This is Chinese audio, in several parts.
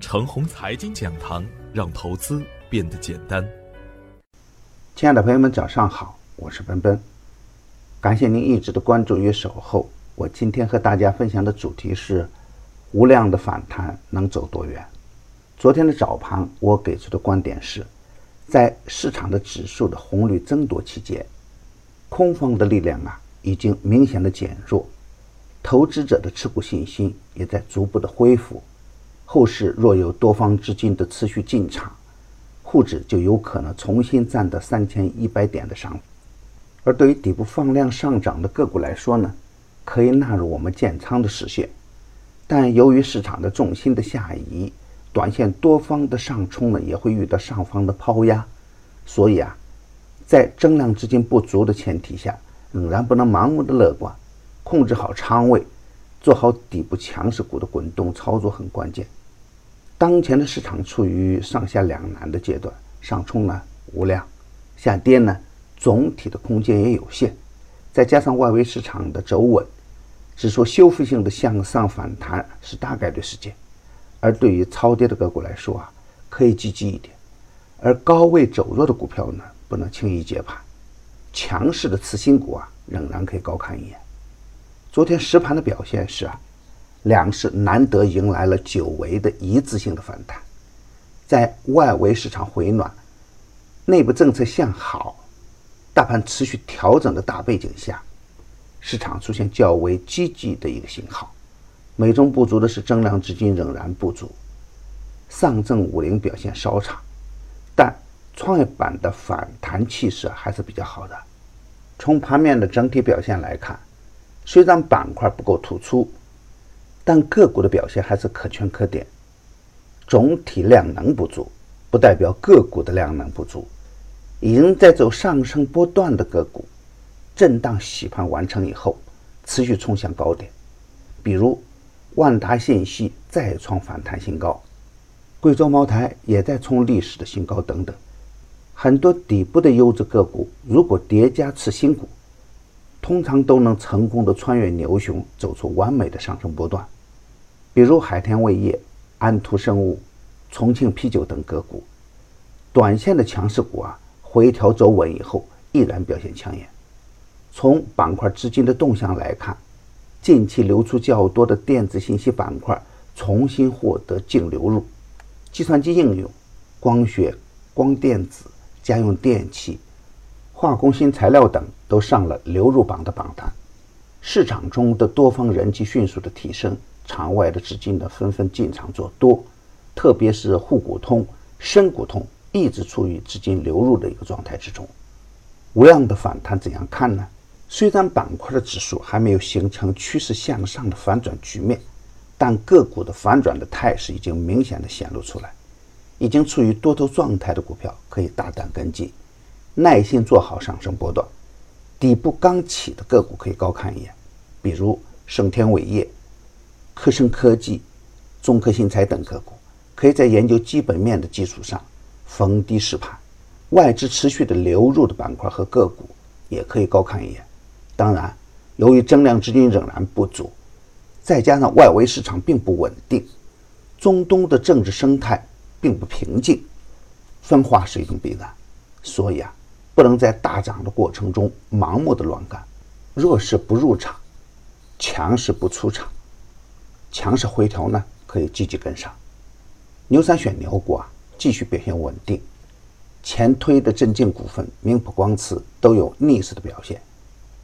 程红财经讲堂，让投资变得简单。亲爱的朋友们，早上好，我是奔奔，感谢您一直的关注与守候。我今天和大家分享的主题是：无量的反弹能走多远？昨天的早盘，我给出的观点是，在市场的指数的红绿争夺期间，空方的力量啊已经明显的减弱。投资者的持股信心也在逐步的恢复，后市若有多方资金的持续进场，沪指就有可能重新站到三千一百点的上。而对于底部放量上涨的个股来说呢，可以纳入我们建仓的视线。但由于市场的重心的下移，短线多方的上冲呢也会遇到上方的抛压，所以啊，在增量资金不足的前提下，仍然不能盲目的乐观。控制好仓位，做好底部强势股的滚动操作很关键。当前的市场处于上下两难的阶段，上冲呢无量，下跌呢总体的空间也有限，再加上外围市场的走稳，指数修复性的向上反弹是大概率事件。而对于超跌的个股来说啊，可以积极一点；而高位走弱的股票呢，不能轻易接盘。强势的次新股啊，仍然可以高看一眼。昨天实盘的表现是啊，两市难得迎来了久违的一致性的反弹，在外围市场回暖、内部政策向好、大盘持续调整的大背景下，市场出现较为积极的一个信号。美中不足的是，增量资金仍然不足。上证五零表现稍差，但创业板的反弹气势还是比较好的。从盘面的整体表现来看。虽然板块不够突出，但个股的表现还是可圈可点。总体量能不足，不代表个股的量能不足。已经在走上升波段的个股，震荡洗盘完成以后，持续冲向高点。比如万达信息再创反弹新高，贵州茅台也在冲历史的新高等等。很多底部的优质个股，如果叠加次新股。通常都能成功的穿越牛熊，走出完美的上升波段。比如海天味业、安图生物、重庆啤酒等个股，短线的强势股啊，回调走稳以后依然表现抢眼。从板块资金的动向来看，近期流出较多的电子信息板块重新获得净流入，计算机应用、光学、光电子、家用电器。化工新材料等都上了流入榜的榜单，市场中的多方人气迅速的提升，场外的资金呢纷纷进场做多，特别是沪股通、深股通一直处于资金流入的一个状态之中。无量的反弹怎样看呢？虽然板块的指数还没有形成趋势向上的反转局面，但个股的反转的态势已经明显的显露出来，已经处于多头状态的股票可以大胆跟进。耐心做好上升波段，底部刚起的个股可以高看一眼，比如盛天伟业、科生科技、中科新材等个股，可以在研究基本面的基础上逢低试盘。外资持续的流入的板块和个股也可以高看一眼。当然，由于增量资金仍然不足，再加上外围市场并不稳定，中东的政治生态并不平静，分化是一种必然，所以啊。不能在大涨的过程中盲目的乱干，弱势不入场，强势不出场，强势回调呢可以积极跟上。牛三选牛股啊，继续表现稳定，前推的镇静股份、明普光磁都有逆势的表现。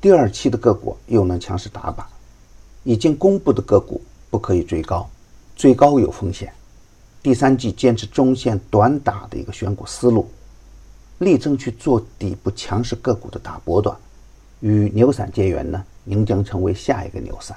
第二期的个股又能强势打板，已经公布的个股不可以追高，追高有风险。第三季坚持中线短打的一个选股思路。力争去做底部强势个股的大波段，与牛散结缘呢，您将成为下一个牛散。